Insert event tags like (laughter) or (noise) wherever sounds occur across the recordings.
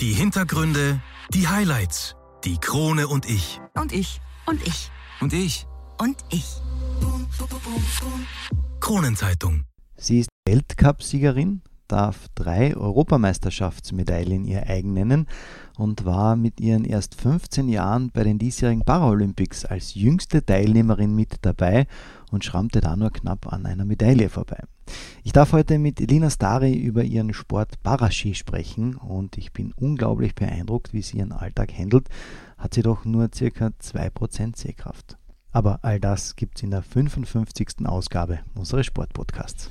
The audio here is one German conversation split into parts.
Die Hintergründe, die Highlights, die Krone und ich. Und ich. Und ich. Und ich. Und ich. Kronenzeitung. Sie ist Weltcupsiegerin, darf drei Europameisterschaftsmedaillen ihr eigen nennen und war mit ihren erst 15 Jahren bei den diesjährigen Paralympics als jüngste Teilnehmerin mit dabei und schrammte da nur knapp an einer Medaille vorbei. Ich darf heute mit Elina Stari über ihren Sport Paraski sprechen und ich bin unglaublich beeindruckt, wie sie ihren Alltag handelt. Hat sie doch nur circa 2% Sehkraft. Aber all das gibt's in der 55. Ausgabe unseres Sportpodcasts.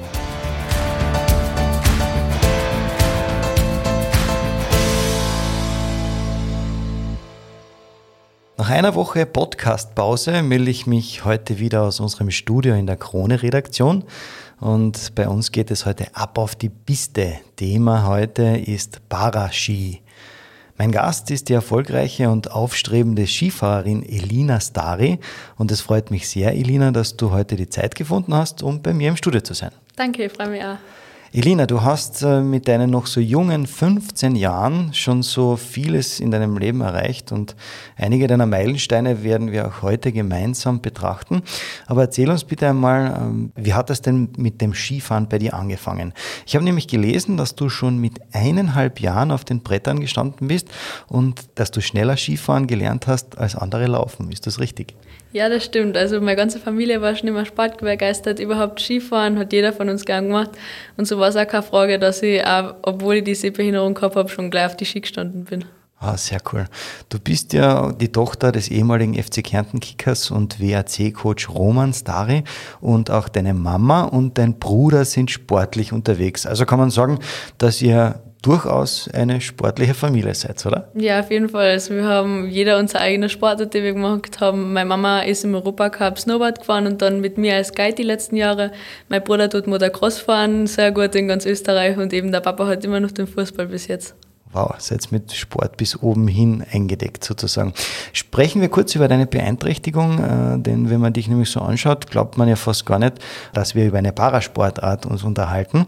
Nach einer Woche Podcastpause melde ich mich heute wieder aus unserem Studio in der Krone-Redaktion. Und bei uns geht es heute ab auf die Piste. Thema heute ist Paraski. Mein Gast ist die erfolgreiche und aufstrebende Skifahrerin Elina Stari. Und es freut mich sehr, Elina, dass du heute die Zeit gefunden hast, um bei mir im Studio zu sein. Danke, ich freue mich auch. Elina, du hast äh, mit deinen noch so jungen 15 Jahren schon so vieles in deinem Leben erreicht und einige deiner Meilensteine werden wir auch heute gemeinsam betrachten. Aber erzähl uns bitte einmal, ähm, wie hat das denn mit dem Skifahren bei dir angefangen? Ich habe nämlich gelesen, dass du schon mit eineinhalb Jahren auf den Brettern gestanden bist und dass du schneller Skifahren gelernt hast als andere laufen. Ist das richtig? Ja, das stimmt. Also meine ganze Familie war schon immer sportbegeistert. Überhaupt Skifahren hat jeder von uns gern gemacht. Und so war es auch keine Frage, dass ich, auch, obwohl ich die Sehbehinderung gehabt habe, schon gleich auf die Ski gestanden bin. Ah, sehr cool. Du bist ja die Tochter des ehemaligen FC Kärnten Kickers und WAC-Coach Roman Stari und auch deine Mama und dein Bruder sind sportlich unterwegs. Also kann man sagen, dass ihr durchaus eine sportliche Familie seid, oder? Ja, auf jeden Fall. Also wir haben jeder unsere eigene Sportart, die wir gemacht haben. Meine Mama ist im Europacup Snowboard gefahren und dann mit mir als Guide die letzten Jahre. Mein Bruder tut Motocross fahren, sehr gut in ganz Österreich und eben der Papa hat immer noch den Fußball bis jetzt. Wow, seid mit Sport bis oben hin eingedeckt sozusagen. Sprechen wir kurz über deine Beeinträchtigung, äh, denn wenn man dich nämlich so anschaut, glaubt man ja fast gar nicht, dass wir über eine Parasportart uns unterhalten.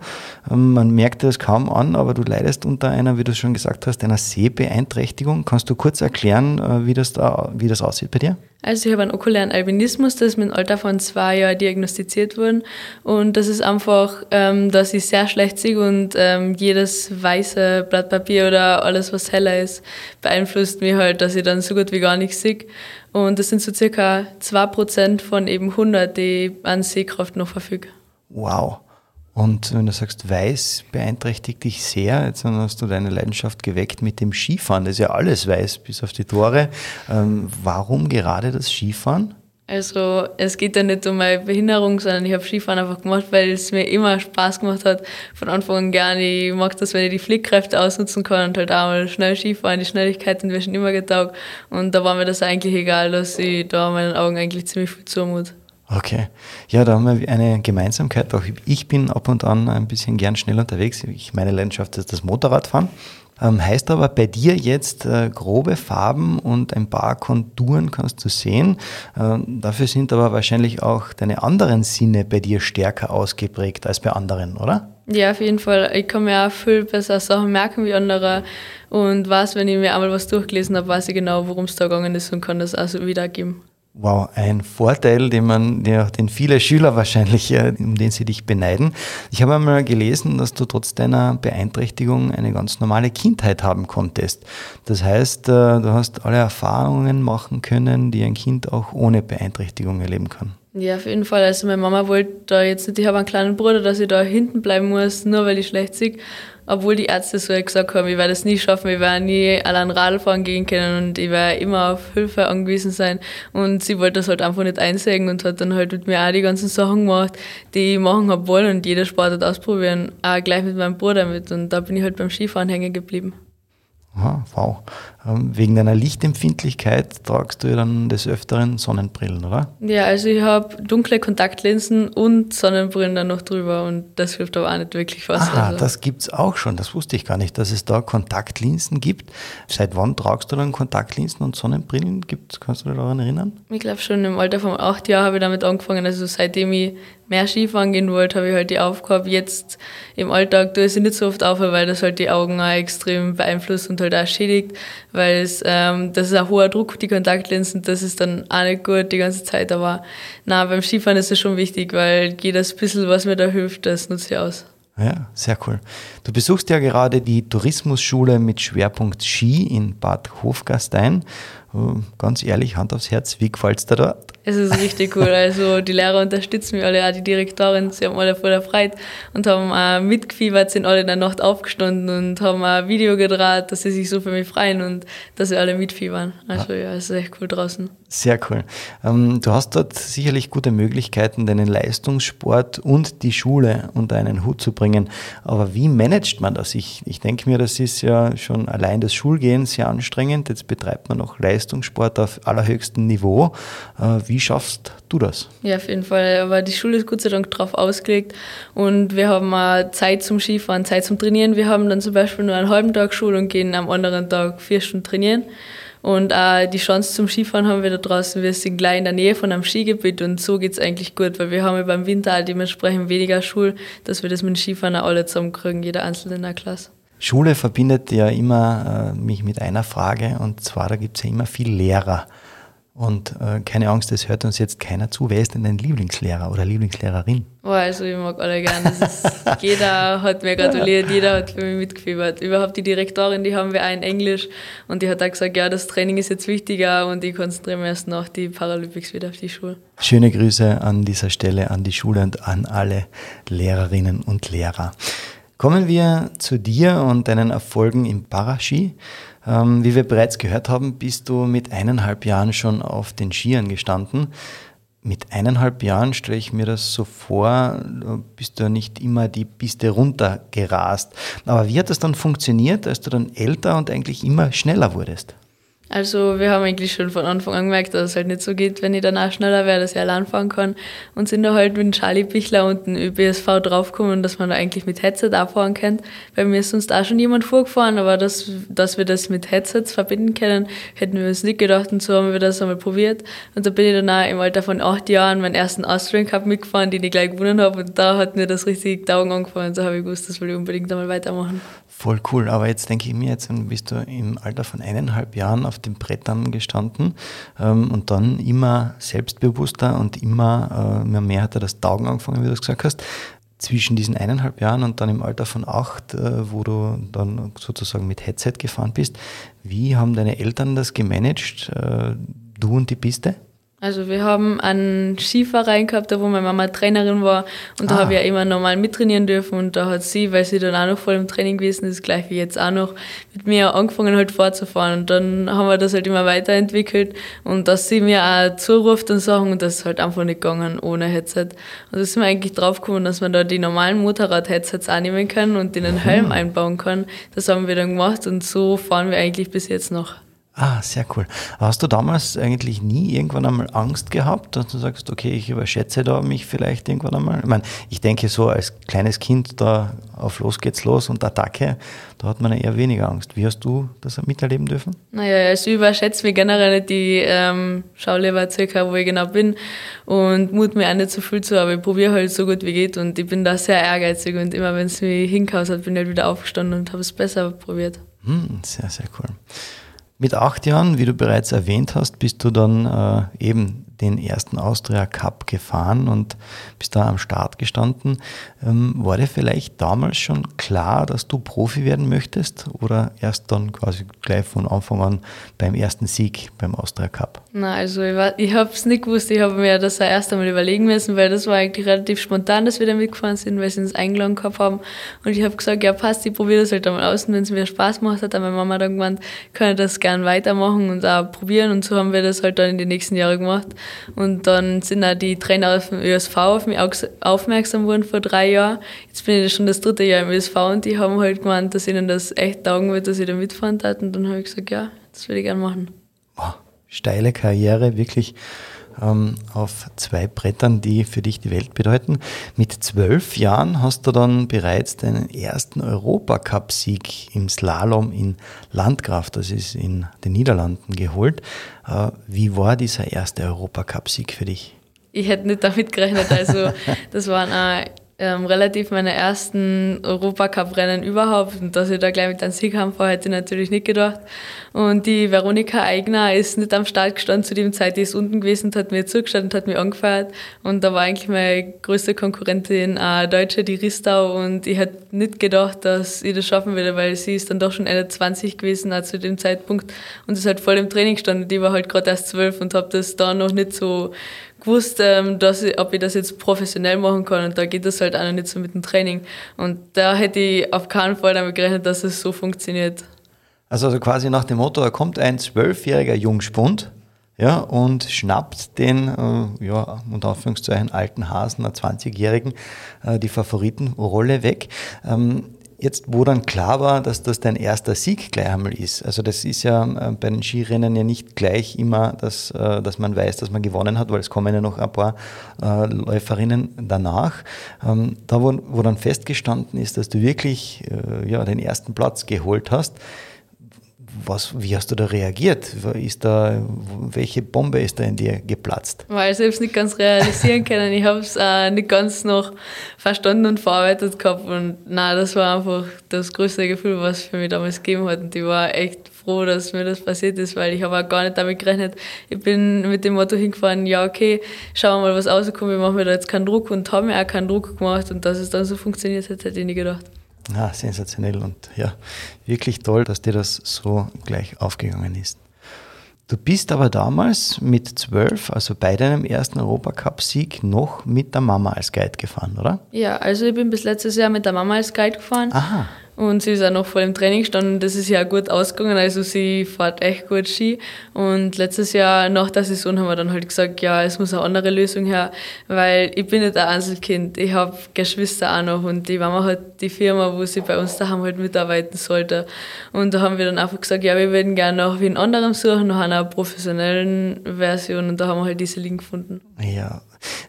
Ähm, man merkt das kaum an, aber du leidest unter einer, wie du schon gesagt hast, einer Sehbeeinträchtigung. Kannst du kurz erklären, äh, wie das, da, wie das aussieht bei dir? Also ich habe einen okulären Albinismus, das ist mit dem Alter von zwei Jahren diagnostiziert worden. Und das ist einfach, ähm, dass ich sehr schlecht sehe und ähm, jedes weiße Blatt Papier oder alles, was heller ist, beeinflusst mich halt, dass ich dann so gut wie gar nichts sehe. Und das sind so circa 2% von eben 100, die an Sehkraft noch verfügen. Wow. Und wenn du sagst, weiß beeinträchtigt dich sehr, jetzt hast du deine Leidenschaft geweckt mit dem Skifahren. Das ist ja alles weiß, bis auf die Tore. Ähm, warum gerade das Skifahren? Also es geht ja nicht um meine Behinderung, sondern ich habe Skifahren einfach gemacht, weil es mir immer Spaß gemacht hat. Von Anfang an gerne. Ich mag das, wenn ich die Fliehkräfte ausnutzen kann und halt auch mal schnell Skifahren. Die Schnelligkeit sind mir schon immer getaugt. Und da war mir das eigentlich egal, dass ich da meinen Augen eigentlich ziemlich viel zumut. Okay. Ja, da haben wir eine Gemeinsamkeit. Auch ich bin ab und an ein bisschen gern schnell unterwegs. Ich, meine Leidenschaft ist das Motorradfahren. Ähm, heißt aber bei dir jetzt äh, grobe Farben und ein paar Konturen kannst du sehen. Ähm, dafür sind aber wahrscheinlich auch deine anderen Sinne bei dir stärker ausgeprägt als bei anderen, oder? Ja, auf jeden Fall. Ich kann mir auch viel besser Sachen merken wie andere und weiß, wenn ich mir einmal was durchgelesen habe, weiß ich genau, worum es da gegangen ist und kann das also wiedergeben. Wow, ein Vorteil, den man, den viele Schüler wahrscheinlich, um den sie dich beneiden. Ich habe einmal gelesen, dass du trotz deiner Beeinträchtigung eine ganz normale Kindheit haben konntest. Das heißt, äh, du hast alle Erfahrungen machen können, die ein Kind auch ohne Beeinträchtigung erleben kann. Ja, auf jeden Fall. Also meine Mama wollte da jetzt nicht, ich habe einen kleinen Bruder, dass ich da hinten bleiben muss, nur weil ich schlecht sehe obwohl die Ärzte so gesagt haben, ich werde es nie schaffen, ich werde nie allein Radl fahren gehen können und ich werde immer auf Hilfe angewiesen sein. Und sie wollte das halt einfach nicht einsägen und hat dann halt mit mir auch die ganzen Sachen gemacht, die ich machen habe wollen und jeder Sport ausprobieren, auch gleich mit meinem Bruder mit. Und da bin ich halt beim Skifahren hängen geblieben. Aha, wow. Ähm, wegen deiner Lichtempfindlichkeit tragst du ja dann des Öfteren Sonnenbrillen, oder? Ja, also ich habe dunkle Kontaktlinsen und Sonnenbrillen dann noch drüber und das hilft aber auch nicht wirklich was. Ah, also. das gibt es auch schon. Das wusste ich gar nicht, dass es da Kontaktlinsen gibt. Seit wann tragst du dann Kontaktlinsen und Sonnenbrillen? Gibt's, kannst du dich daran erinnern? Ich glaube schon im Alter von acht Jahren habe ich damit angefangen. Also seitdem ich mehr Skifahren gehen wollte, habe ich halt die aufgehabt. Jetzt im Alltag tue ich sie nicht so oft auf, weil das halt die Augen auch extrem beeinflusst und halt auch schädigt, weil es, ähm, das ist ein hoher Druck, die Kontaktlinsen, das ist dann auch nicht gut die ganze Zeit. Aber na, beim Skifahren ist es schon wichtig, weil jedes bisschen, was mir da hilft, das nutze ich aus. Ja, sehr cool. Du besuchst ja gerade die Tourismusschule mit Schwerpunkt Ski in Bad Hofgastein. Äh, ganz ehrlich, Hand aufs Herz, wie gefällt es dir dort? Es ist richtig cool. Also die Lehrer unterstützen mich alle, auch die Direktorin, sie haben alle voll erfreut und haben auch mitgefiebert, sind alle in der Nacht aufgestanden und haben ein Video gedreht, dass sie sich so für mich freuen und dass sie alle mitfiebern. Also ja, es ist echt cool draußen. Sehr cool. Ähm, du hast dort sicherlich gute Möglichkeiten, deinen Leistungssport und die Schule unter einen Hut zu bringen. Aber wie managt man das? Ich, ich denke mir, das ist ja schon allein das Schulgehen sehr anstrengend. Jetzt betreibt man noch Leistungssport auf allerhöchstem Niveau. Äh, wie schaffst du das? Ja, auf jeden Fall. Aber die Schule ist Gott sei Dank darauf ausgelegt und wir haben auch Zeit zum Skifahren, Zeit zum Trainieren. Wir haben dann zum Beispiel nur einen halben Tag Schule und gehen am anderen Tag vier Stunden trainieren. Und auch die Chance zum Skifahren haben wir da draußen. Wir sind gleich in der Nähe von einem Skigebiet und so geht es eigentlich gut, weil wir haben ja beim Winter auch dementsprechend weniger Schule, dass wir das mit dem Skifahren auch alle zusammenkriegen, jeder Einzelne in der Klasse. Schule verbindet ja immer äh, mich mit einer Frage und zwar, da gibt es ja immer viel Lehrer. Und äh, keine Angst, es hört uns jetzt keiner zu. Wer ist denn dein Lieblingslehrer oder Lieblingslehrerin? Oh, also ich mag alle gerne. (laughs) jeder hat mir gratuliert, jeder hat für mich mitgefiebert. Überhaupt die Direktorin, die haben wir auch in Englisch und die hat auch gesagt, ja, das Training ist jetzt wichtiger und ich konzentriere mich erst nach die Paralympics wieder auf die Schule. Schöne Grüße an dieser Stelle an die Schule und an alle Lehrerinnen und Lehrer. Kommen wir zu dir und deinen Erfolgen im Paraski. Ähm, wie wir bereits gehört haben, bist du mit eineinhalb Jahren schon auf den Skiern gestanden. Mit eineinhalb Jahren stelle ich mir das so vor, bist du nicht immer die Piste runtergerast. Aber wie hat das dann funktioniert, als du dann älter und eigentlich immer schneller wurdest? Also wir haben eigentlich schon von Anfang an gemerkt, dass es halt nicht so geht, wenn ich danach schneller wäre, dass ich allein fahren kann. Und sind da halt mit Charlie Bichler und dem ÖBSV draufgekommen, dass man da eigentlich mit Headset auch fahren kann. Weil mir ist sonst auch schon jemand vorgefahren, aber dass, dass wir das mit Headsets verbinden können, hätten wir uns nicht gedacht und so haben wir das einmal probiert. Und da bin ich dann auch im Alter von acht Jahren meinen ersten Austrian Cup mitgefahren, den ich gleich gewonnen habe und da hat mir das richtig angefangen und so habe ich gewusst, das will ich unbedingt einmal weitermachen. Voll cool, aber jetzt denke ich mir, jetzt bist du im Alter von eineinhalb Jahren auf den Brettern gestanden ähm, und dann immer selbstbewusster und immer äh, mehr hat er das Taugen angefangen, wie du das gesagt hast. Zwischen diesen eineinhalb Jahren und dann im Alter von acht, äh, wo du dann sozusagen mit Headset gefahren bist, wie haben deine Eltern das gemanagt, äh, du und die Piste? Also wir haben einen Skiverein gehabt, da wo meine Mama Trainerin war und da Ah. habe ich ja immer normal mittrainieren dürfen und da hat sie, weil sie dann auch noch voll im Training gewesen ist, gleich wie jetzt auch noch, mit mir angefangen halt vorzufahren und dann haben wir das halt immer weiterentwickelt und dass sie mir auch zuruft und Sachen und das ist halt einfach nicht gegangen ohne Headset. Und da sind wir eigentlich draufgekommen, dass man da die normalen Motorrad-Headsets annehmen kann und in den Helm einbauen kann. Das haben wir dann gemacht und so fahren wir eigentlich bis jetzt noch. Ah, sehr cool. Hast du damals eigentlich nie irgendwann einmal Angst gehabt, dass du sagst, okay, ich überschätze da mich vielleicht irgendwann einmal? Ich meine, ich denke so als kleines Kind da auf los geht's los und Attacke, da hat man ja eher weniger Angst. Wie hast du das miterleben dürfen? Naja, also ich überschätze mir generell nicht die ähm, schau lieber circa, wo ich genau bin und mut mir auch nicht so viel zu, aber ich probiere halt so gut wie geht und ich bin da sehr ehrgeizig und immer wenn es mich hinkaut hat, bin ich halt wieder aufgestanden und habe es besser probiert. Hm, sehr, sehr cool. Mit acht Jahren, wie du bereits erwähnt hast, bist du dann äh, eben den ersten Austria Cup gefahren und bist da am Start gestanden. Ähm, war dir vielleicht damals schon klar, dass du Profi werden möchtest oder erst dann quasi gleich von Anfang an beim ersten Sieg beim Austria Cup? Na, also ich, ich habe es nicht gewusst, ich habe mir das auch erst einmal überlegen müssen, weil das war eigentlich relativ spontan, dass wir da mitgefahren sind, weil sie uns eingeladen gehabt haben. Und ich habe gesagt, ja passt, ich probiere das halt einmal aus und wenn es mir Spaß macht, hat dann meine Mama dann gemeint, kann ich das gern weitermachen und auch probieren und so haben wir das halt dann in den nächsten Jahren gemacht. Und dann sind auch die Trainer dem ÖSV auf mich aufmerksam geworden vor drei Jahren. Jetzt bin ich schon das dritte Jahr im ÖSV und die haben halt gemeint, dass ihnen das echt taugen wird, dass ich da mitfahren darf. Und dann habe ich gesagt, ja, das würde ich gerne machen. Wow, steile Karriere, wirklich ähm, auf zwei Brettern, die für dich die Welt bedeuten. Mit zwölf Jahren hast du dann bereits deinen ersten Europacup-Sieg im Slalom in Landgraf, das ist in den Niederlanden, geholt. Äh, wie war dieser erste Europacup-Sieg für dich? Ich hätte nicht damit gerechnet. Also, das waren auch ähm, relativ meine ersten Europacup-Rennen überhaupt. Und dass ich da gleich mit einem Sieg haben fahre, hätte ich natürlich nicht gedacht. Und die Veronika Eigner ist nicht am Start gestanden zu dem Zeit, die ist unten gewesen und hat mir zugeschaut und hat mich angefeiert. Und da war eigentlich meine größte Konkurrentin eine Deutsche, die Ristau. Und ich hätte nicht gedacht, dass ich das schaffen würde, weil sie ist dann doch schon Ende 20 gewesen auch zu dem Zeitpunkt und ist halt voll im Training gestanden. Die war halt gerade erst zwölf und habe das da noch nicht so gewusst, ähm, dass ich, ob ich das jetzt professionell machen kann. Und da geht das halt auch noch nicht so mit dem Training. Und da hätte ich auf keinen Fall damit gerechnet, dass es so funktioniert. Also, also quasi nach dem Motto, da kommt ein zwölfjähriger Jungspund ja, und schnappt den, äh, ja, unter Anführungszeichen, alten Hasen, einer 20-Jährigen, äh, die Favoritenrolle weg. Ähm, Jetzt, wo dann klar war, dass das dein erster Sieg gleich einmal ist, also das ist ja äh, bei den Skirennen ja nicht gleich immer, dass, äh, dass man weiß, dass man gewonnen hat, weil es kommen ja noch ein paar äh, Läuferinnen danach. Ähm, da, wo, wo dann festgestanden ist, dass du wirklich ja, den ersten Platz geholt hast, was, wie hast du da reagiert? Ist da, welche Bombe ist da in dir geplatzt? Weil ich selbst nicht ganz realisieren können. Ich habe es äh, nicht ganz noch verstanden und verarbeitet gehabt. Und nein, das war einfach das größte Gefühl, was es für mich damals gegeben hat. Und ich war echt froh, dass mir das passiert ist, weil ich habe auch gar nicht damit gerechnet. Ich bin mit dem Motto hingefahren, ja okay, schauen wir mal, was rauskommt. Ich mache mir da jetzt keinen Druck und habe mir auch keinen Druck gemacht. Und dass es dann so funktioniert hat, hätte ich nicht gedacht. Ja, sensationell und ja, wirklich toll, dass dir das so gleich aufgegangen ist. Du bist aber damals mit zwölf, also bei deinem ersten Europacup-Sieg, noch mit der Mama als Guide gefahren, oder? Ja, also ich bin bis letztes Jahr mit der Mama als Guide gefahren. Aha. Und sie ist auch noch voll im Training gestanden. Das ist ja gut ausgegangen. Also sie fährt echt gut Ski. Und letztes Jahr nach der Saison haben wir dann halt gesagt, ja, es muss eine andere Lösung her, weil ich bin nicht ein Einzelkind. Ich habe Geschwister auch noch und die Mama hat die Firma, wo sie bei uns daheim halt mitarbeiten sollte. Und da haben wir dann einfach gesagt, ja, wir würden gerne noch wie einen anderen suchen, nach einer professionellen Version. Und da haben wir halt diese Link gefunden. Ja,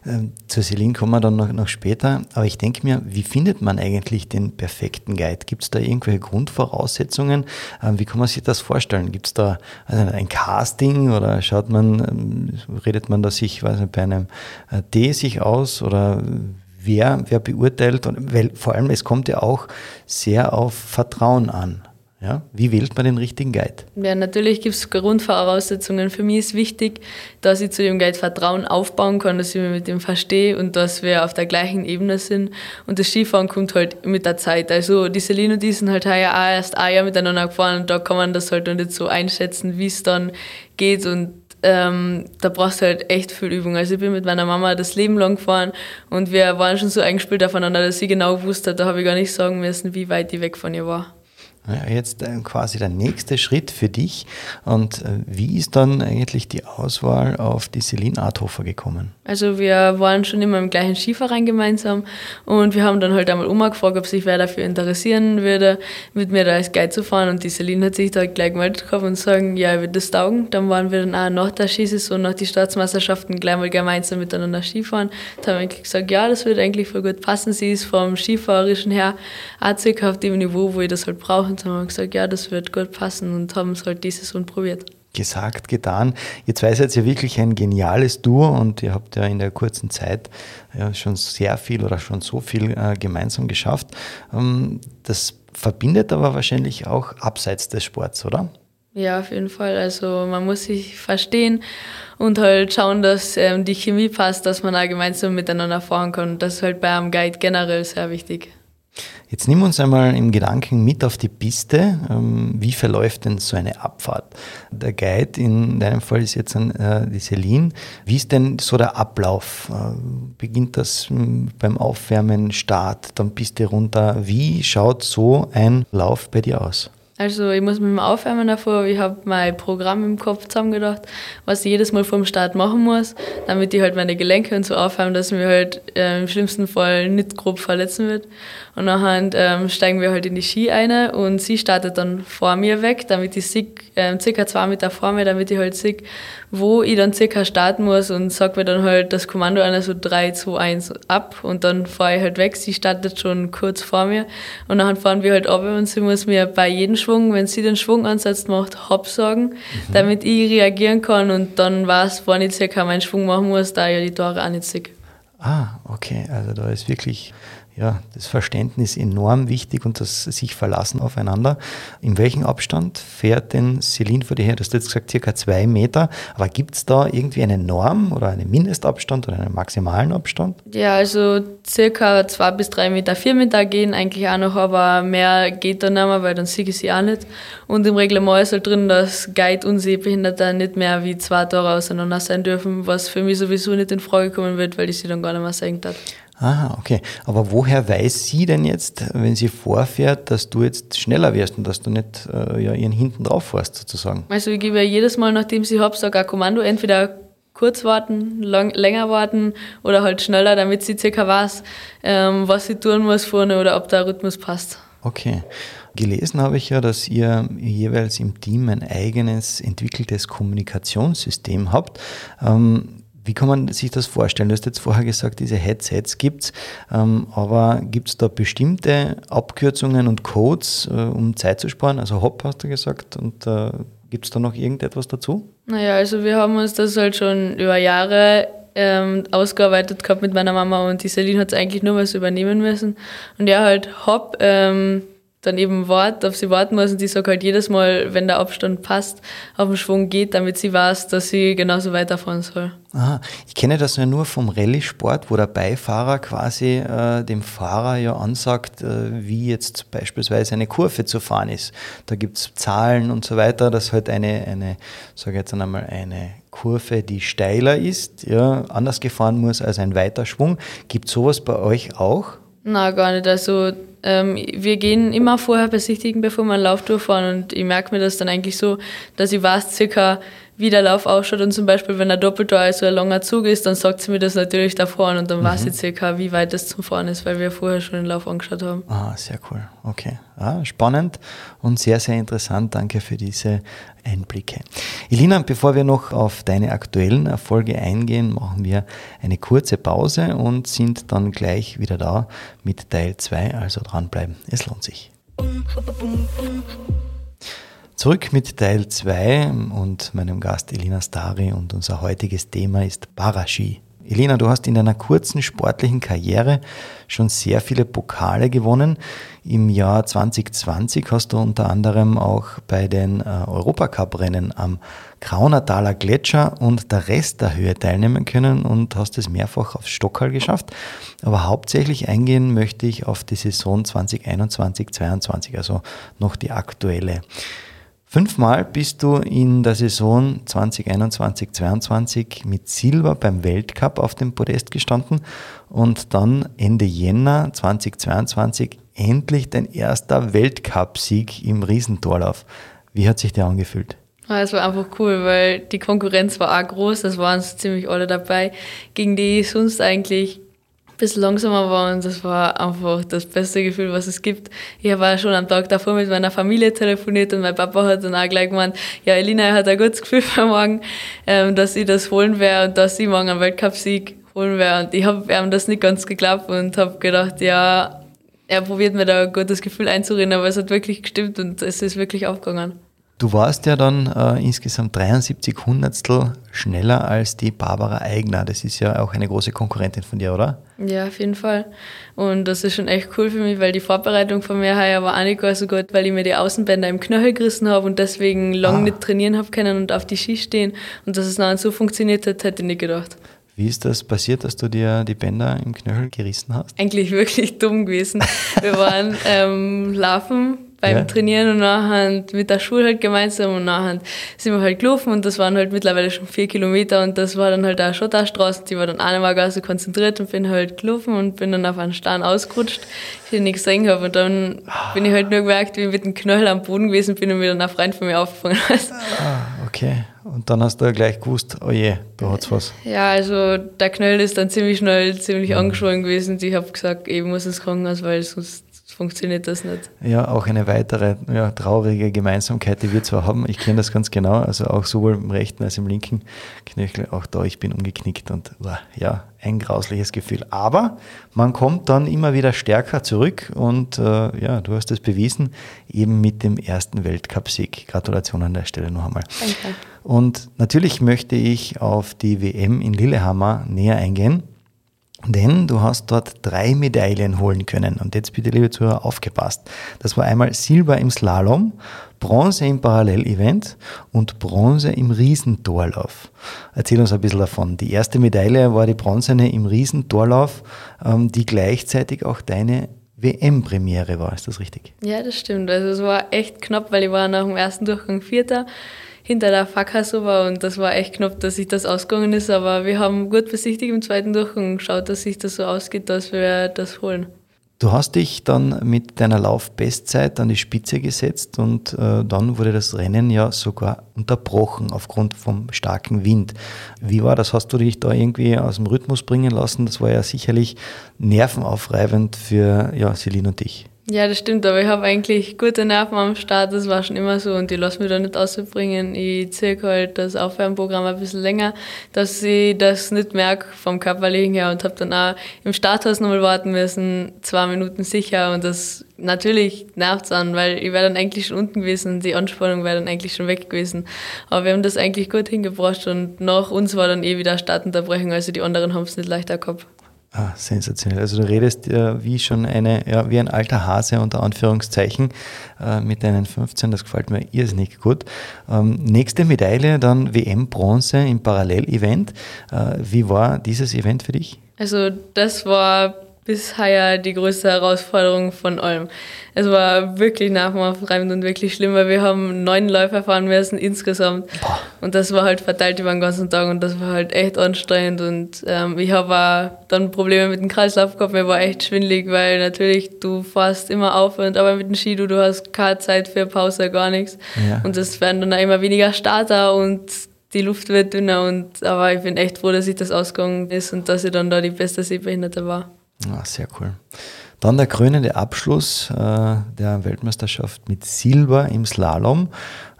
ähm, zur Celine kommen wir dann noch, noch später. Aber ich denke mir, wie findet man eigentlich den perfekten Guide? Gibt es da irgendwelche Grundvoraussetzungen? Ähm, wie kann man sich das vorstellen? Gibt es da also ein Casting oder schaut man, ähm, redet man da sich weiß nicht, bei einem äh, D sich aus oder wer, wer beurteilt? Und, weil vor allem, es kommt ja auch sehr auf Vertrauen an. Ja, wie wählt man den richtigen Guide? Ja, natürlich gibt es Grundvoraussetzungen. Für mich ist wichtig, dass ich zu dem Guide Vertrauen aufbauen kann, dass ich mich mit ihm verstehe und dass wir auf der gleichen Ebene sind. Und das Skifahren kommt halt mit der Zeit. Also die Celine und die sind halt heuer auch erst ein Jahr miteinander gefahren und da kann man das halt noch nicht so einschätzen, wie es dann geht und ähm, da brauchst du halt echt viel Übung. Also ich bin mit meiner Mama das Leben lang gefahren und wir waren schon so eingespielt aufeinander, dass sie genau wusste, da habe ich gar nicht sagen müssen, wie weit die weg von ihr war. Ja, jetzt äh, quasi der nächste Schritt für dich. Und äh, wie ist dann eigentlich die Auswahl auf die Celine Arthofer gekommen? Also wir waren schon immer im gleichen Skiverein gemeinsam und wir haben dann halt einmal Oma gefragt, ob sich wer dafür interessieren würde, mit mir da als Guide zu fahren. Und die Celine hat sich da gleich gemeldet gehabt und sagen, ja, ich würde das taugen. Dann waren wir dann auch nach der Skisaison, nach die Staatsmeisterschaften gleich mal gemeinsam miteinander Skifahren. Da haben wir gesagt, ja, das würde eigentlich voll gut passen. Sie ist vom Skifahrerischen her auch circa auf dem Niveau, wo ich das halt brauche und haben wir gesagt, ja, das wird gut passen und haben es halt diese Saison probiert. Gesagt, getan. Ihr zwei seid ja wirklich ein geniales Duo und ihr habt ja in der kurzen Zeit ja schon sehr viel oder schon so viel äh, gemeinsam geschafft. Ähm, das verbindet aber wahrscheinlich auch abseits des Sports, oder? Ja, auf jeden Fall. Also man muss sich verstehen und halt schauen, dass ähm, die Chemie passt, dass man auch gemeinsam miteinander fahren kann. Das ist halt bei einem Guide generell sehr wichtig. Jetzt nimm uns einmal im Gedanken mit auf die Piste. Ähm, wie verläuft denn so eine Abfahrt? Der Guide in deinem Fall ist jetzt äh, die Celine. Wie ist denn so der Ablauf? Äh, beginnt das hm, beim Aufwärmen, Start, dann Piste runter? Wie schaut so ein Lauf bei dir aus? Also ich muss mit dem Aufwärmen davor, ich habe mein Programm im Kopf zusammengedacht, was ich jedes Mal vor dem Start machen muss, damit ich halt meine Gelenke und so aufwärmen, dass ich mir halt äh, im schlimmsten Fall nicht grob verletzen wird. Und nachher ähm, steigen wir halt in die Ski ein und sie startet dann vor mir weg, damit ich sehe, ähm, circa zwei Meter vor mir, damit ich halt sehe, wo ich dann circa starten muss und sag mir dann halt das Kommando einer so 3, 2, 1 ab und dann fahre ich halt weg. Sie startet schon kurz vor mir und dann fahren wir halt ab und sie muss mir bei jedem Schwung, wenn sie den Schwung ansetzt, macht Hopp sagen, mhm. damit ich reagieren kann und dann weiß, wann ich circa meinen Schwung machen muss, da ich ja die Tore auch nicht sehe. Ah, okay, also da ist wirklich ja, das Verständnis enorm wichtig und das sich verlassen aufeinander. In welchem Abstand fährt denn Celine vor dir her? Du hast jetzt gesagt, circa zwei Meter. Aber gibt es da irgendwie eine Norm oder einen Mindestabstand oder einen maximalen Abstand? Ja, also circa zwei bis drei Meter, vier Meter gehen eigentlich auch noch, aber mehr geht da nicht mehr, weil dann sehe ich sie auch nicht. Und im Reglement ist halt drin, dass Guide und Sehbehinderte nicht mehr wie zwei Tore auseinander sein dürfen, was für mich sowieso nicht in Frage kommen wird, weil ich sie dann gar nicht mehr sehen darf. Ah, okay. Aber woher weiß sie denn jetzt, wenn sie vorfährt, dass du jetzt schneller wirst und dass du nicht äh, ja, ihren hinten drauf fährst, sozusagen? Also ich gebe ja jedes Mal, nachdem sie hab, sage ein Kommando, entweder kurz warten, lang, länger warten oder halt schneller, damit sie circa weiß, ähm, was sie tun muss vorne oder ob der Rhythmus passt. Okay. Gelesen habe ich ja, dass ihr jeweils im Team ein eigenes entwickeltes Kommunikationssystem habt. Ähm, wie kann man sich das vorstellen? Du hast jetzt vorher gesagt, diese Headsets gibt es, ähm, aber gibt es da bestimmte Abkürzungen und Codes, äh, um Zeit zu sparen? Also Hop hast du gesagt und äh, gibt es da noch irgendetwas dazu? Naja, also wir haben uns das halt schon über Jahre ähm, ausgearbeitet gehabt mit meiner Mama und die Celine hat es eigentlich nur was übernehmen müssen. Und ja, halt Hop, ähm, dann eben wart, auf sie warten muss und die sagt halt jedes Mal, wenn der Abstand passt, auf den Schwung geht, damit sie weiß, dass sie genauso weiterfahren soll. Aha. Ich kenne das ja nur vom Rallye-Sport, wo der Beifahrer quasi äh, dem Fahrer ja ansagt, äh, wie jetzt beispielsweise eine Kurve zu fahren ist. Da gibt es Zahlen und so weiter, dass halt eine, eine sage jetzt einmal, eine Kurve, die steiler ist, ja, anders gefahren muss als ein weiter Schwung. Gibt sowas bei euch auch? Na, gar nicht. Also ähm, wir gehen immer vorher besichtigen, bevor wir einen Lauf durchfahren und ich merke mir das dann eigentlich so, dass ich weiß circa, wie der Lauf ausschaut und zum Beispiel, wenn ein Doppeltor, also ein langer Zug ist, dann sagt sie mir das natürlich davor und dann mhm. weiß ich circa, wie weit das zum Fahren ist, weil wir vorher schon den Lauf angeschaut haben. Ah, sehr cool. Okay. Ah, spannend und sehr, sehr interessant. Danke für diese Einblicke. Elina, bevor wir noch auf deine aktuellen Erfolge eingehen, machen wir eine kurze Pause und sind dann gleich wieder da mit Teil 2. Also dranbleiben. Es lohnt sich. Zurück mit Teil 2 und meinem Gast Elina Stari und unser heutiges Thema ist Paraski. Elina, du hast in deiner kurzen sportlichen Karriere schon sehr viele Pokale gewonnen. Im Jahr 2020 hast du unter anderem auch bei den äh, Europacup-Rennen am Kraunertaler Gletscher und der Rest der Höhe teilnehmen können und hast es mehrfach aufs Stockhall geschafft. Aber hauptsächlich eingehen möchte ich auf die Saison 2021-22, also noch die aktuelle. Fünfmal bist du in der Saison 2021-22 mit Silber beim Weltcup auf dem Podest gestanden und dann Ende Jänner 2022 endlich dein erster Weltcupsieg im Riesentorlauf. Wie hat sich der angefühlt? Ah, es war einfach cool, weil die Konkurrenz war auch groß, es waren ziemlich alle dabei, gegen die ich sonst eigentlich bisschen langsamer war und das war einfach das beste Gefühl, was es gibt. Ich habe schon am Tag davor mit meiner Familie telefoniert und mein Papa hat dann auch gleich gemeint, ja, Elina hat ein gutes Gefühl für morgen, ähm, dass ich das holen werde und dass ich morgen einen Weltcupsieg holen werde. Und ich habe ihm das nicht ganz geglaubt und habe gedacht, ja, er probiert mir da ein gutes Gefühl einzureden, aber es hat wirklich gestimmt und es ist wirklich aufgegangen. Du warst ja dann äh, insgesamt 73 Hundertstel schneller als die Barbara Eigner. Das ist ja auch eine große Konkurrentin von dir, oder? Ja, auf jeden Fall. Und das ist schon echt cool für mich, weil die Vorbereitung von mir heuer war auch nicht gar so gut, weil ich mir die Außenbänder im Knöchel gerissen habe und deswegen lang ah. nicht trainieren habe können und auf die Ski stehen. Und dass es dann so funktioniert hat, hätte ich nicht gedacht. Wie ist das passiert, dass du dir die Bänder im Knöchel gerissen hast? Eigentlich wirklich dumm gewesen. Wir waren ähm, laufen beim Ja. Trainieren und nachher mit der Schule halt gemeinsam und nachher sind wir halt gelaufen und das waren halt mittlerweile schon vier Kilometer und das war dann halt eine Schotterstraße, die war dann auch nicht mehr ganz so konzentriert und bin halt gelaufen und bin dann auf einen Stein ausgerutscht, den ich nichts gesehen habe und dann bin ich halt nur gemerkt, wie ich mit dem Knöchel am Boden gewesen bin und mir dann ein Freund von mir aufgefangen hat. Ah, okay. Und dann hast du ja gleich gewusst, oh je, da hat's was. Ja, also der Knöchel ist dann ziemlich schnell ziemlich angeschwollen gewesen und ich habe gesagt, ich muss ins Krankenhaus, weil sonst funktioniert das nicht. Ja, auch eine weitere ja, traurige Gemeinsamkeit, die wir zwar haben. Ich kenne das ganz genau, also auch sowohl im rechten als im linken Knöchel. Auch da, ich bin umgeknickt und ja, ein grausliches Gefühl. Aber man kommt dann immer wieder stärker zurück und äh, ja, du hast es bewiesen, eben mit dem ersten Weltcupsieg. Gratulation an der Stelle noch einmal. Danke. Und natürlich möchte ich auf die WM in Lillehammer näher eingehen. Denn du hast dort drei Medaillen holen können. Und jetzt bitte, liebe Zuhörer, aufgepasst. Das war einmal Silber im Slalom, Bronze im Parallelevent und Bronze im Riesentorlauf. Erzähl uns ein bisschen davon. Die erste Medaille war die bronzene im Riesentorlauf, ähm, die gleichzeitig auch deine WM-Premiere war. Ist das richtig? Ja, das stimmt. Also es war echt knapp, weil ich war nach dem ersten Durchgang Vierter hinter der Fackhassova und das war echt knapp, dass sich das ausgegangen ist. Aber wir haben gut besichtigt im zweiten Durchgang und geschaut, dass sich das so ausgeht, dass wir das holen. Du hast dich dann mit deiner Laufbestzeit an die Spitze gesetzt und äh, dann wurde das Rennen ja sogar unterbrochen aufgrund vom starken Wind. Wie war das? Hast du dich da irgendwie aus dem Rhythmus bringen lassen? Das war ja sicherlich nervenaufreibend für ja, Celine und dich. Ja, das stimmt, aber ich habe eigentlich gute Nerven am Start, das war schon immer so und ich lasse mich da nicht ausbringen. Ich ziehe halt das Aufwärmprogramm ein bisschen länger, dass ich das nicht merke vom Körperlichen her und habe dann auch im Starthaus nochmal warten müssen, zwei Minuten sicher und das natürlich nervt an, weil ich wäre dann eigentlich schon unten gewesen die Anspannung wäre dann eigentlich schon weg gewesen. Aber wir haben das eigentlich gut hingebracht und nach uns war dann eh wieder Startunterbrechung, also die anderen haben es nicht leichter gehabt. Ah, sensationell. Also du redest äh, wie schon eine, ja, wie ein alter Hase unter Anführungszeichen äh, mit deinen 15, das gefällt mir irrsinnig gut. Ähm, nächste Medaille, dann WM Bronze im Parallelevent. Äh, wie war dieses Event für dich? Also das war bisher die größte Herausforderung von allem. Es war wirklich nervenaufreibend und wirklich schlimm, weil wir haben neun Läufer fahren müssen insgesamt. Und das war halt verteilt über den ganzen Tag und das war halt echt anstrengend. Und ähm, ich habe auch dann Probleme mit dem Kreislauf gehabt, mir war echt schwindelig, weil natürlich du fährst immer auf und aber mit dem Ski, du, du hast keine Zeit für Pause, gar nichts. Ja. Und es werden dann auch immer weniger Starter und die Luft wird dünner. Und, aber ich bin echt froh, dass ich das ausgegangen ist und dass ich dann da die beste Sehbehinderte war. Ah, sehr cool. Dann der krönende Abschluss äh, der Weltmeisterschaft mit Silber im Slalom.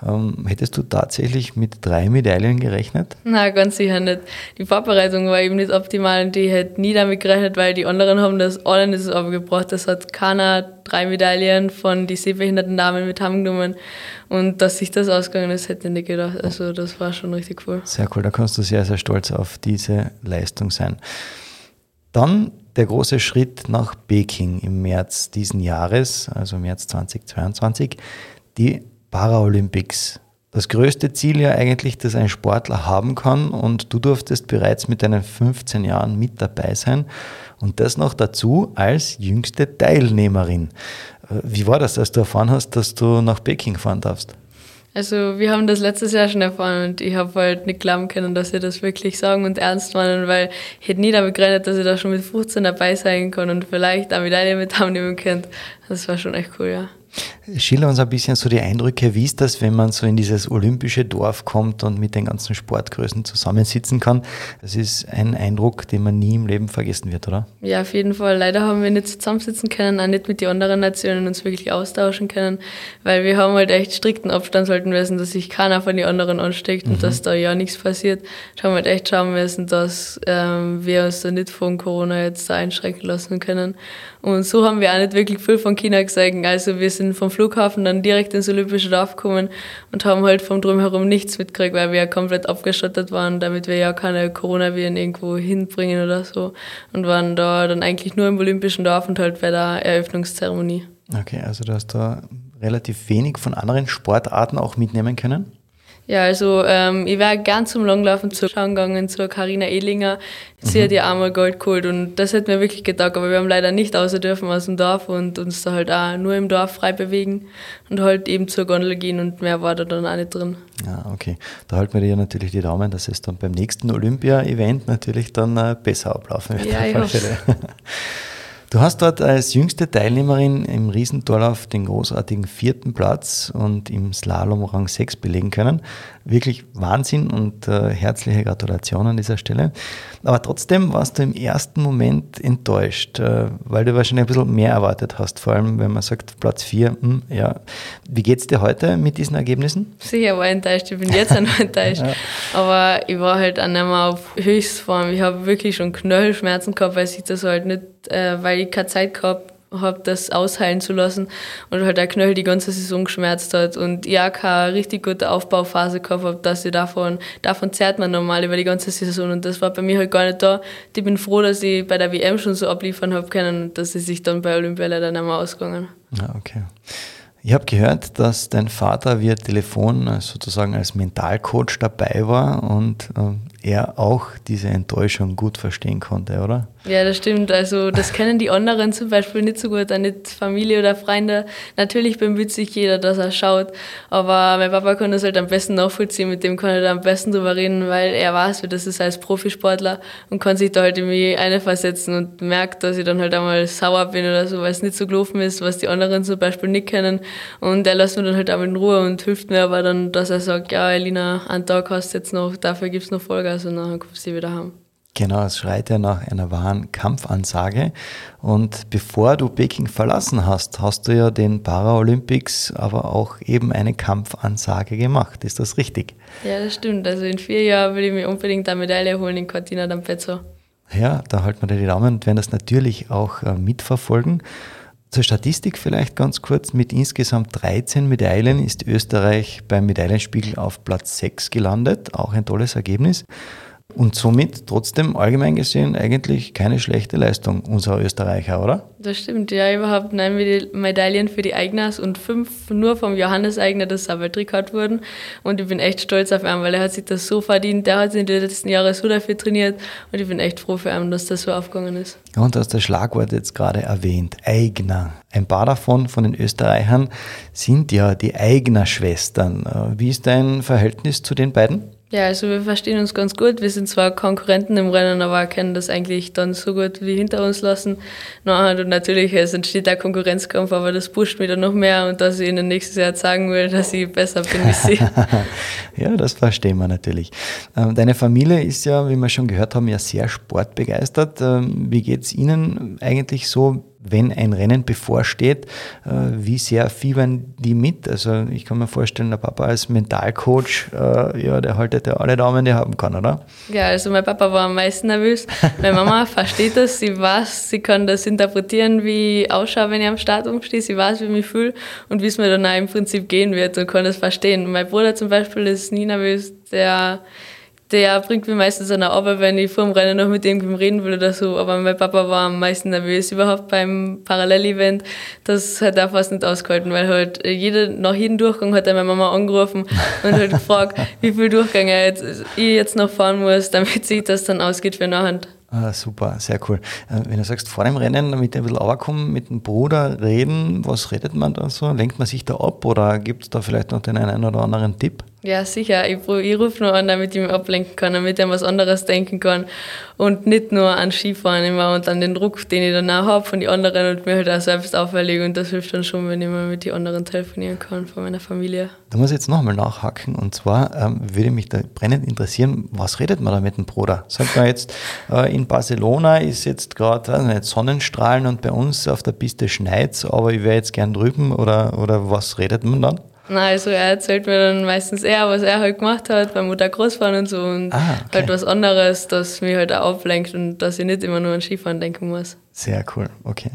Ähm, hättest du tatsächlich mit drei Medaillen gerechnet? Na, ganz sicher nicht. Die Vorbereitung war eben nicht optimal und ich hätte nie damit gerechnet, weil die anderen haben das alle nicht so abgebracht. Das hat keiner drei Medaillen von die sehbehinderten Damen mit heimgenommen. Und dass sich das ausgegangen ist, hätte ich nicht gedacht. Also das war schon richtig cool. Sehr cool, da kannst du sehr, sehr stolz auf diese Leistung sein. Dann der große Schritt nach Peking im März diesen Jahres, also März 2022, die Paralympics. Das größte Ziel ja eigentlich, das ein Sportler haben kann und du durftest bereits mit deinen 15 Jahren mit dabei sein und das noch dazu als jüngste Teilnehmerin. Äh, Wie war das, als du erfahren hast, dass du nach Peking fahren darfst? Also wir haben das letztes Jahr schon erfahren und ich habe halt nicht glauben können, dass sie das wirklich sagen und ernst meinen, weil ich hätte nie damit gerechnet, dass ich da schon mit 15 dabei sein kann und vielleicht eine Medaille mit nehmen könnte. Das war schon echt cool, ja. Schilder uns ein bisschen so die Eindrücke, wie ist das, wenn man so in dieses olympische Dorf kommt und mit den ganzen Sportgrößen zusammensitzen kann? Das ist ein Eindruck, den man nie im Leben vergessen wird, oder? Ja, auf jeden Fall. Leider haben wir nicht zusammensitzen können, auch nicht mit den anderen Nationen uns wirklich austauschen können, weil wir haben halt echt strikten Abstand halten müssen, dass sich keiner von den anderen ansteckt und dass da ja nichts passiert. Da haben wir halt echt schauen müssen, dass ähm, wir uns da nicht von Corona jetzt da einschränken lassen können. Und so haben wir auch nicht wirklich viel von China gesehen. Also wir sind vom Flughafen dann direkt ins Olympische Dorf gekommen und haben halt vom Drumherum nichts mitgekriegt, weil wir ja komplett abgeschottet waren, damit wir ja keine Coronaviren irgendwo hinbringen oder so. Und waren da dann eigentlich nur im Olympischen Dorf und halt bei der Eröffnungszeremonie. Okay, also du hast da relativ wenig von anderen Sportarten auch mitnehmen können? Ja, also ähm, ich wäre gern zum Langlaufen zuschauen gegangen zur Karina Ehlinger. Sie mhm. hat ja einmal Gold geholt und das hat mir wirklich gedacht, aber wir haben leider nicht außer dürfen aus dem Dorf und uns da halt auch nur im Dorf frei bewegen und halt eben zur Gondel gehen und mehr war da dann auch nicht drin. Ja, okay. Da halten wir dir natürlich die Daumen, dass es dann beim nächsten Olympia-Event natürlich dann äh, besser ablaufen wird. Ja, ich (laughs) hoffe. Du hast dort als jüngste Teilnehmerin im Riesentorlauf den großartigen vierten Platz und im Slalom Rang 6 belegen können. Wirklich Wahnsinn und äh, herzliche Gratulation an dieser Stelle. Aber trotzdem warst du im ersten Moment enttäuscht, äh, weil du wahrscheinlich ein bisschen mehr erwartet hast, vor allem wenn man sagt Platz 4. Hm, ja. Wie geht es dir heute mit diesen Ergebnissen? Sicher war enttäuscht, ich bin jetzt auch noch (laughs) enttäuscht. ja. Aber ich war halt auch nicht mehr auf Höchstform. Ich habe wirklich schon Knöchelschmerzen gehabt, weil sich das halt nicht, äh, weil ich keine Zeit gehabt habe, das ausheilen zu lassen und halt der Knöchel die ganze Saison geschmerzt hat und ich auch keine richtig gute Aufbauphase gehabt habe, dass ich davon, davon zerrt man normal über die ganze Saison und das war bei mir halt gar nicht da. Ich bin froh, dass ich bei der WM schon so abliefern habe können und dass ich sich dann bei Olympia leider nicht mehr ausgegangen. Ja, okay. Ich habe gehört, dass dein Vater via Telefon äh, sozusagen als Mentalcoach dabei war und äh, er auch diese Enttäuschung gut verstehen konnte, oder? Ja, das stimmt. Also das kennen die anderen zum Beispiel nicht so gut, auch nicht Familie oder Freunde. Natürlich bemüht sich jeder, dass er schaut, aber mein Papa kann das halt am besten nachvollziehen, mit dem kann er da am besten drüber reden, weil er weiß, wie das ist als Profisportler und kann sich da halt irgendwie eine versetzen und merkt, dass ich dann halt einmal sauer bin oder so, weil es nicht so gelaufen ist, was die anderen zum Beispiel nicht kennen und er lässt mir dann halt auch in Ruhe und hilft mir aber dann, dass er sagt, ja Elina, einen Tag hast du jetzt noch, dafür gibt es noch Vollgas und dann kommst du wieder heim. Genau, es schreit ja nach einer wahren Kampfansage. Und bevor du Peking verlassen hast, hast du ja den Paralympics aber auch eben eine Kampfansage gemacht. Ist das richtig? Ja, das stimmt. Also in vier Jahren will ich mir unbedingt eine Medaille holen in Cortina d'Ampezzo. Ja, da halten wir dir die Daumen und werden das natürlich auch äh, mitverfolgen. Zur Statistik vielleicht ganz kurz. Mit insgesamt 13 Medaillen ist Österreich beim Medaillenspiegel auf Platz 6 gelandet. Auch ein tolles Ergebnis. Und somit trotzdem allgemein gesehen eigentlich keine schlechte Leistung unserer Österreicher, oder? Das stimmt, ja, überhaupt neun Medaillen für die Eigners und fünf nur vom Johannes Eigner, das Weltrekord wurden. Und ich bin echt stolz auf ihn, weil er hat sich das so verdient. Der hat sich in den letzten Jahren so dafür trainiert und ich bin echt froh für ihn, dass das so aufgegangen ist. Und du hast das Schlagwort jetzt gerade erwähnt, Eigner. Ein paar davon, von den Österreichern, sind ja die Eigner-Schwestern. Wie ist dein Verhältnis zu den beiden? Ja, also wir verstehen uns ganz gut. Wir sind zwar Konkurrenten im Rennen, aber können das eigentlich dann so gut wie hinter uns lassen. Und natürlich, es entsteht der Konkurrenzkampf, aber das pusht mich dann noch mehr und dass ich ihnen nächstes Jahr sagen will, dass ich besser bin wie sie. (laughs) ja, das verstehen wir natürlich. Ähm, deine Familie ist ja, wie wir schon gehört haben, ja sehr sportbegeistert. Ähm, wie geht es Ihnen eigentlich so wenn ein Rennen bevorsteht, äh, wie sehr fiebern die mit? Also ich kann mir vorstellen, der Papa als Mentalcoach, äh, ja, der haltet ja alle Daumen, die er haben kann, oder? Ja, also mein Papa war am meisten nervös. Meine Mama (laughs) versteht das, sie weiß, sie kann das interpretieren, wie ich ausschaue, wenn ich am Start umstehe, sie weiß, wie ich mich fühle und wie es mir dann auch im Prinzip gehen wird und kann das verstehen. Mein Bruder zum Beispiel ist nie nervös, der der bringt mir meistens eine Arbeit, wenn ich vor dem Rennen noch mit dem reden will oder so. Aber mein Papa war am meisten nervös überhaupt beim Parallelevent. Das hat er fast nicht ausgehalten, weil halt jede, nach jedem Durchgang hat er meine Mama angerufen und halt (laughs) gefragt, wie viel Durchgänge jetzt, ich jetzt noch fahren muss, damit sich das dann ausgeht für nachher. Ah, super, sehr cool. Äh, wenn du sagst, vor dem Rennen damit ein bisschen runterkommen, mit dem Bruder reden, was redet man da so? Lenkt man sich da ab oder gibt es da vielleicht noch den einen oder anderen Tipp? Ja, sicher. Ich, ich rufe nur an, damit ich mich ablenken kann, damit ich an was anderes denken kann. Und nicht nur an Skifahren immer und an den Druck, den ich dann auch habe von den anderen und mir halt auch selbst auferlege. Und das hilft dann schon, wenn ich mal mit den anderen telefonieren kann, von meiner Familie. Da muss ich jetzt nochmal nachhaken. Und zwar ähm, würde mich da brennend interessieren, was redet man da mit dem Bruder? Sagt man jetzt, äh, in Barcelona ist jetzt gerade Sonnenstrahlen und bei uns auf der Piste schneit aber ich wäre jetzt gern drüben oder, oder was redet man dann? Na, also er erzählt mir dann meistens eher, was er halt gemacht hat beim Muttergroßfahren und so und ah, okay. halt was anderes, das mich halt auch ablenkt und dass ich nicht immer nur an Skifahren denken muss. Sehr cool, okay.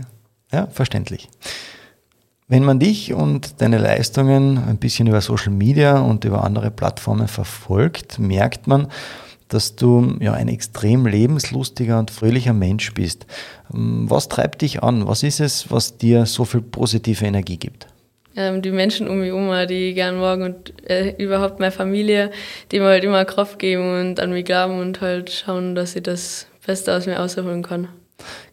Ja, verständlich. Wenn man dich und deine Leistungen ein bisschen über Social Media und über andere Plattformen verfolgt, merkt man, dass du ja ein extrem lebenslustiger und fröhlicher Mensch bist. Was treibt dich an? Was ist es, was dir so viel positive Energie gibt? Ähm, die Menschen um mich herum, die gerne mag und äh, überhaupt meine Familie, die mir halt immer Kraft geben und an mich glauben und halt schauen, dass ich das Beste aus mir rausholen kann.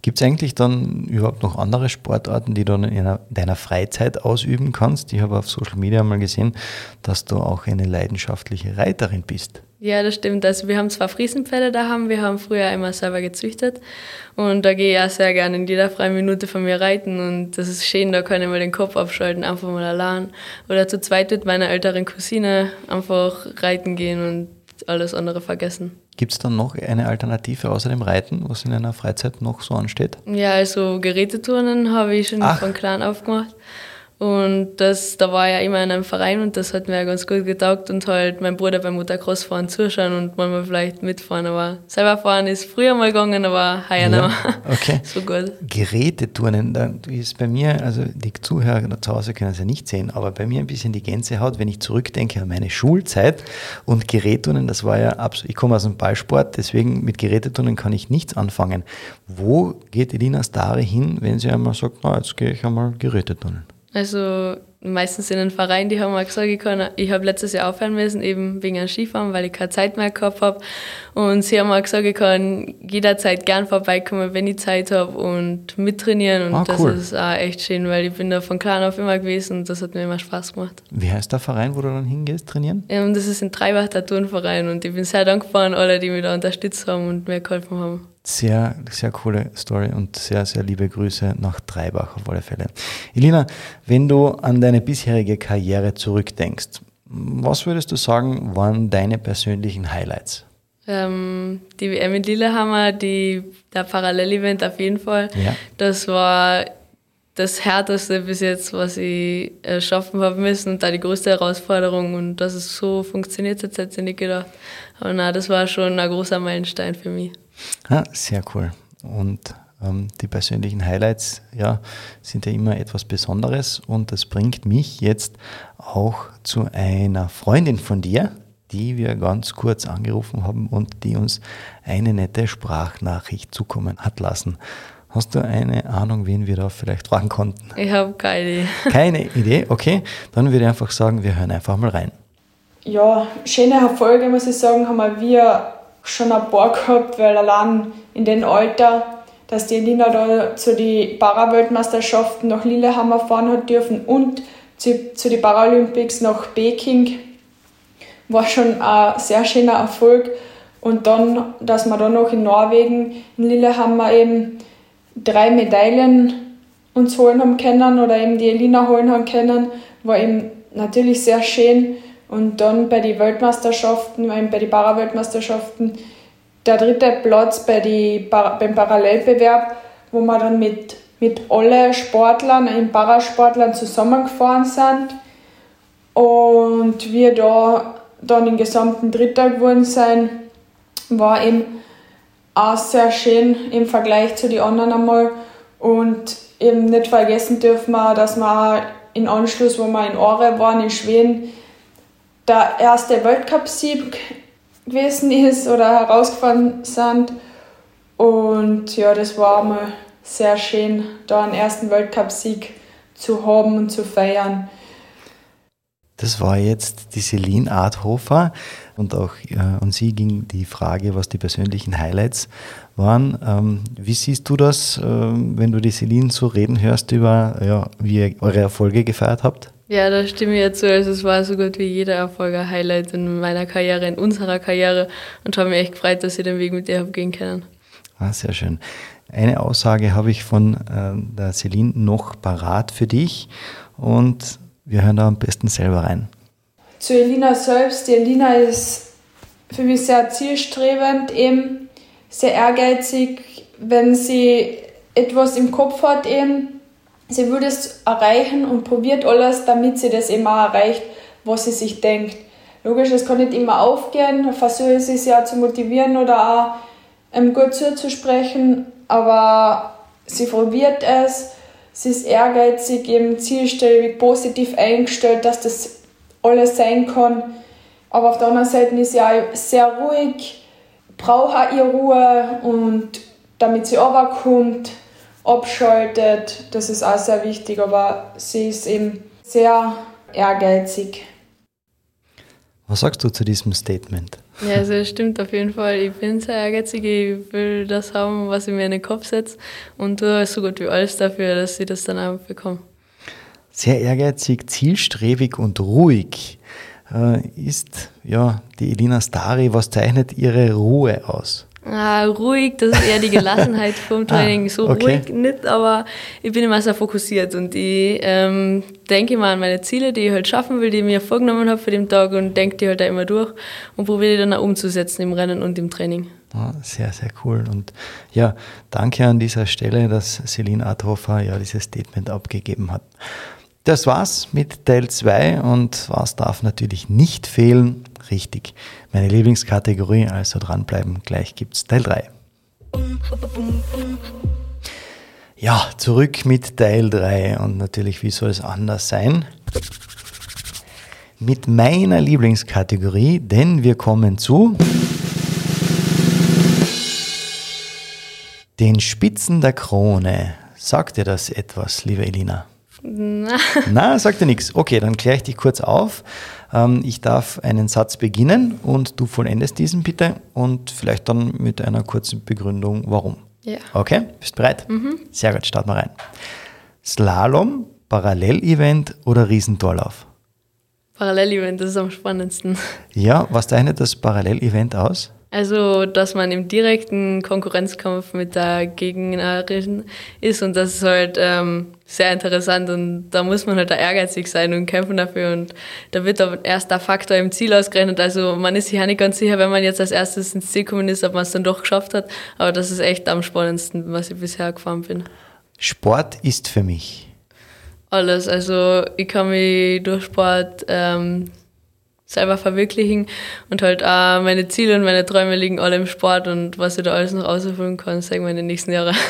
Gibt es eigentlich dann überhaupt noch andere Sportarten, die du in deiner Freizeit ausüben kannst? Ich habe auf Social Media mal gesehen, dass du auch eine leidenschaftliche Reiterin bist. Ja, das stimmt. Also wir haben zwar Friesenpferde da haben, wir haben früher immer selber gezüchtet und da gehe ich auch sehr gerne in jeder freien Minute von mir reiten und das ist schön, da kann ich mal den Kopf abschalten, einfach mal allein oder zu zweit mit meiner älteren Cousine einfach reiten gehen und alles andere vergessen. Gibt es dann noch eine Alternative außer dem Reiten, was in einer Freizeit noch so ansteht? Ja, also Geräteturnen habe ich schon Ach. von klein auf gemacht. Und das, da war ja immer in einem Verein und das hat mir ganz gut getaugt und halt mein Bruder beim Motocross-Fahren zuschauen und manchmal vielleicht mitfahren. Aber selber fahren ist früher mal gegangen, aber heuer ja. Okay. (laughs) so gut. Geräteturnen, da ist bei mir, also die Zuhörer zu Hause können es ja nicht sehen, aber bei mir ein bisschen die Gänsehaut, wenn ich zurückdenke an meine Schulzeit und Geräteturnen, das war ja absolut, ich komme aus dem Ballsport, deswegen mit Geräteturnen kann ich nichts anfangen. Wo geht Elina Stare hin, wenn sie einmal sagt, na, jetzt gehe ich einmal Geräteturnen? Also meistens in den Verein, die haben mal gesagt, ich, kann, ich habe letztes Jahr aufhören müssen, eben wegen einem Skifahren, weil ich keine Zeit mehr gehabt habe. Und sie haben mal gesagt, ich kann jederzeit gern vorbeikommen, wenn ich Zeit habe und mittrainieren. Und ah, cool. das ist auch echt schön, weil ich bin da von klein auf immer gewesen und das hat mir immer Spaß gemacht. Wie heißt der Verein, wo du dann hingehst, trainieren? Ähm, das ist ein Treibach, der Turnverein und ich bin sehr dankbar an alle, die mich da unterstützt haben und mir geholfen haben. Sehr, sehr coole Story und sehr, sehr liebe Grüße nach Treibach auf alle Fälle. Elina, wenn du an deine bisherige Karriere zurückdenkst, was würdest du sagen, waren deine persönlichen Highlights? Ähm, die WM in Lillehammer, die, der Parallel-Event auf jeden Fall. Ja. Das war das Härteste bis jetzt, was ich äh, schaffen habe müssen und da die größte Herausforderung. Und dass es so funktioniert hat, hätte ich nicht gedacht. Aber na, das war schon ein großer Meilenstein für mich. Ja, sehr cool. Und ähm, die persönlichen Highlights ja, sind ja immer etwas Besonderes und das bringt mich jetzt auch zu einer Freundin von dir, die wir ganz kurz angerufen haben und die uns eine nette Sprachnachricht zukommen hat lassen. Hast du eine Ahnung, wen wir da vielleicht fragen konnten? Ich habe keine. Keine Idee, okay. Dann würde ich einfach sagen, wir hören einfach mal rein. Ja, schöne Erfolge, muss ich sagen, haben wir schon ein paar gehabt, weil allein in dem Alter, dass die Elina da zu den Paraweltmeisterschaften nach Lillehammer fahren hat dürfen und zu, zu den Paralympics nach Peking, war schon ein sehr schöner Erfolg. Und dann, dass wir dann noch in Norwegen, in Lillehammer eben drei Medaillen uns holen haben können oder eben die Elina holen haben können, war eben natürlich sehr schön. Und dann bei den Weltmeisterschaften, bei den Paraweltmeisterschaften, der dritte Platz bei die, beim Parallelbewerb, wo wir dann mit, mit allen Sportlern, in Parasportlern zusammengefahren sind. Und wir da dann im gesamten Dritter geworden sind, war eben auch sehr schön im Vergleich zu den anderen einmal. Und eben nicht vergessen dürfen wir, dass wir in Anschluss, wo wir in Ore waren, in Schweden, der erste Weltcup-Sieg gewesen ist oder herausgefahren sind. Und ja, das war mal sehr schön, da einen ersten Weltcup-Sieg zu haben und zu feiern. Das war jetzt die Celine Arthofer und auch äh, an Sie ging die Frage, was die persönlichen Highlights waren. Ähm, wie siehst du das, äh, wenn du die Celine so reden hörst über, ja, wie ihr eure Erfolge gefeiert habt? Ja, da stimme ich jetzt zu. Also es war so gut wie jeder Erfolg ein Highlight in meiner Karriere, in unserer Karriere und habe mich echt gefreut, dass ich den Weg mit dir habe gehen können. Ah, sehr schön. Eine Aussage habe ich von äh, der Celine noch parat für dich und wir hören da am besten selber rein. Zu Elina selbst. Die Elina ist für mich sehr zielstrebend, eben sehr ehrgeizig, wenn sie etwas im Kopf hat, eben sie will es erreichen und probiert alles, damit sie das immer erreicht, was sie sich denkt. Logisch, es kann nicht immer aufgehen, versuche sie ja zu motivieren oder auch ähm, gut zuzusprechen, aber sie probiert es, sie ist ehrgeizig, eben zielstrebig, positiv eingestellt, dass das alles sein kann. Aber auf der anderen Seite ist sie auch sehr ruhig, braucht auch ihre Ruhe und damit sie runterkommt, abschaltet. Das ist auch sehr wichtig, aber sie ist eben Sehr ehrgeizig. Was sagst du zu diesem Statement? Ja, also es stimmt auf jeden Fall. Ich bin sehr ehrgeizig. Ich will das haben, was ich mir in den Kopf setze und tue so gut wie alles dafür, dass ich das dann auch bekomme. Sehr ehrgeizig, zielstrebig und ruhig äh, ist ja die Elina Stari. Was zeichnet ihre Ruhe aus? Ah, ruhig, das ist eher die Gelassenheit vom (laughs) ah, Training. So okay. ruhig nicht, aber ich bin immer sehr fokussiert und ich ähm, denke immer an meine Ziele, die ich halt schaffen will, die ich mir vorgenommen habe für den Tag und denke die halt auch immer durch und probiere die dann auch umzusetzen im Rennen und im Training. Ah, sehr, sehr cool. Und ja, danke an dieser Stelle, dass Celine Adhofer ja dieses Statement abgegeben hat. Das war's mit Teil 2 und was darf natürlich nicht fehlen? Richtig, meine Lieblingskategorie, also dranbleiben, gleich gibt's Teil 3. Ja, zurück mit Teil 3 und natürlich, wie soll es anders sein? Mit meiner Lieblingskategorie, denn wir kommen zu den Spitzen der Krone. Sagt dir das etwas, liebe Elina? Na. Na, sagt dir nichts. Okay, dann kläre ich dich kurz auf. Ähm, ich darf einen Satz beginnen und du vollendest diesen bitte und vielleicht dann mit einer kurzen Begründung, warum. Ja. Okay, bist bereit? Mhm. Sehr gut, starten wir rein. Slalom, Parallelevent oder Riesentorlauf? Parallelevent, das ist am spannendsten. Ja, was zeichnet das Parallelevent aus? Also, dass man im direkten Konkurrenzkampf mit der Gegnerin ist und das ist halt ähm, sehr interessant und da muss man halt da ehrgeizig sein und kämpfen dafür und da wird aber erst der Faktor im Ziel ausgerechnet. Also man ist sich ja nicht ganz sicher, wenn man jetzt als erstes ins Ziel gekommen ist, ob man es dann doch geschafft hat, aber das ist echt am spannendsten, was ich bisher gefahren bin. Sport ist für mich? Alles, also ich kann mich durch Sport ähm, selber verwirklichen und halt auch meine Ziele und meine Träume liegen alle im Sport und was ich da alles noch ausholen kann, sagen wir in den nächsten Jahren. (laughs)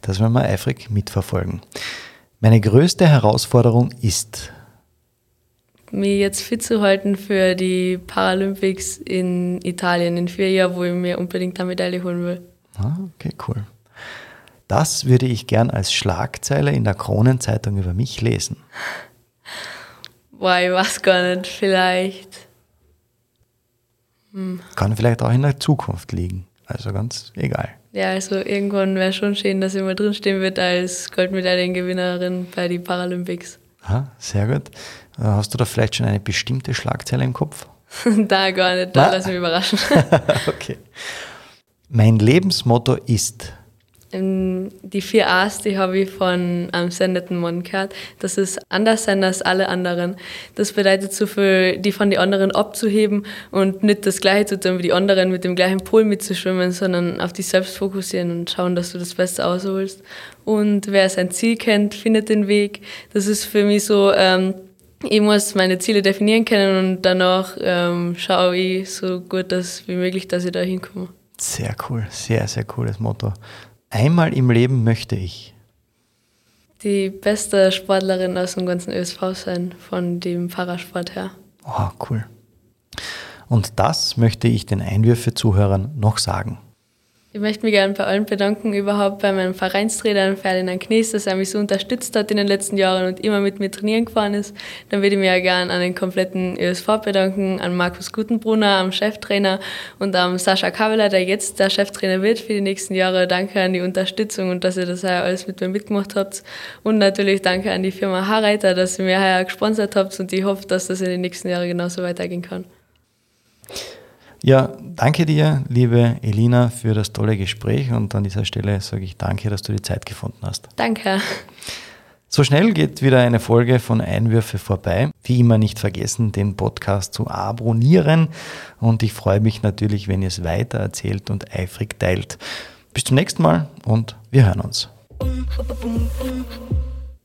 Das werden wir eifrig mitverfolgen. Meine größte Herausforderung ist, mich jetzt fit zu halten für die Paralympics in Italien in vier Jahren, wo ich mir unbedingt eine Medaille holen will. Ah, okay, cool. Das würde ich gern als Schlagzeile in der Kronenzeitung über mich lesen. Boah, ich weiß gar nicht, vielleicht. Hm. Kann vielleicht auch in der Zukunft liegen. Also ganz egal. Ja, also irgendwann wäre schon schön, dass ich mal drinstehen wird als Goldmedaillengewinnerin bei den Paralympics. Ah, sehr gut. Äh, hast du da vielleicht schon eine bestimmte Schlagzeile im Kopf? (laughs) da gar nicht, da lass mich überraschen. (laughs) okay. Mein Lebensmotto ist die vier A's, die habe ich von einem sendeten Mann gehört. Das ist anders sein als alle anderen. Das bedeutet so viel, die von den anderen abzuheben und nicht das Gleiche zu tun wie die anderen, mit dem gleichen Pol mitzuschwimmen, sondern auf dich selbst fokussieren und schauen, dass du das Beste ausholst. Und wer sein Ziel kennt, findet den Weg. Das ist für mich so, ähm, ich muss meine Ziele definieren können und danach ähm, schaue ich so gut dass, wie möglich, dass ich da hinkomme. Sehr cool, sehr, sehr cooles Motto. Einmal im Leben möchte ich. Die beste Sportlerin aus dem ganzen ÖSV sein, von dem Parasport her. Oh, cool. Und das möchte ich den Einwürfe-Zuhörern noch sagen. Ich möchte mich gerne bei allen bedanken, überhaupt bei meinem Vereinstrainer Ferdinand Knies, dass er mich so unterstützt hat in den letzten Jahren und immer mit mir trainieren gefahren ist. Dann würde ich mich ja gerne an den kompletten ÖSV bedanken, an Markus Gutenbrunner, am Cheftrainer und am Sascha Kaveler, der jetzt der Cheftrainer wird für die nächsten Jahre. Danke an die Unterstützung und dass ihr das alles mit mir mitgemacht habt. Und natürlich danke an die Firma Harreiter, dass ihr mir heuer gesponsert habt und ich hoffe, dass das in den nächsten Jahren genauso weitergehen kann. Ja, danke dir, liebe Elina, für das tolle Gespräch und an dieser Stelle sage ich danke, dass du die Zeit gefunden hast. Danke. So schnell geht wieder eine Folge von Einwürfe vorbei. Wie immer nicht vergessen, den Podcast zu abonnieren und ich freue mich natürlich, wenn ihr es weiter erzählt und eifrig teilt. Bis zum nächsten Mal und wir hören uns.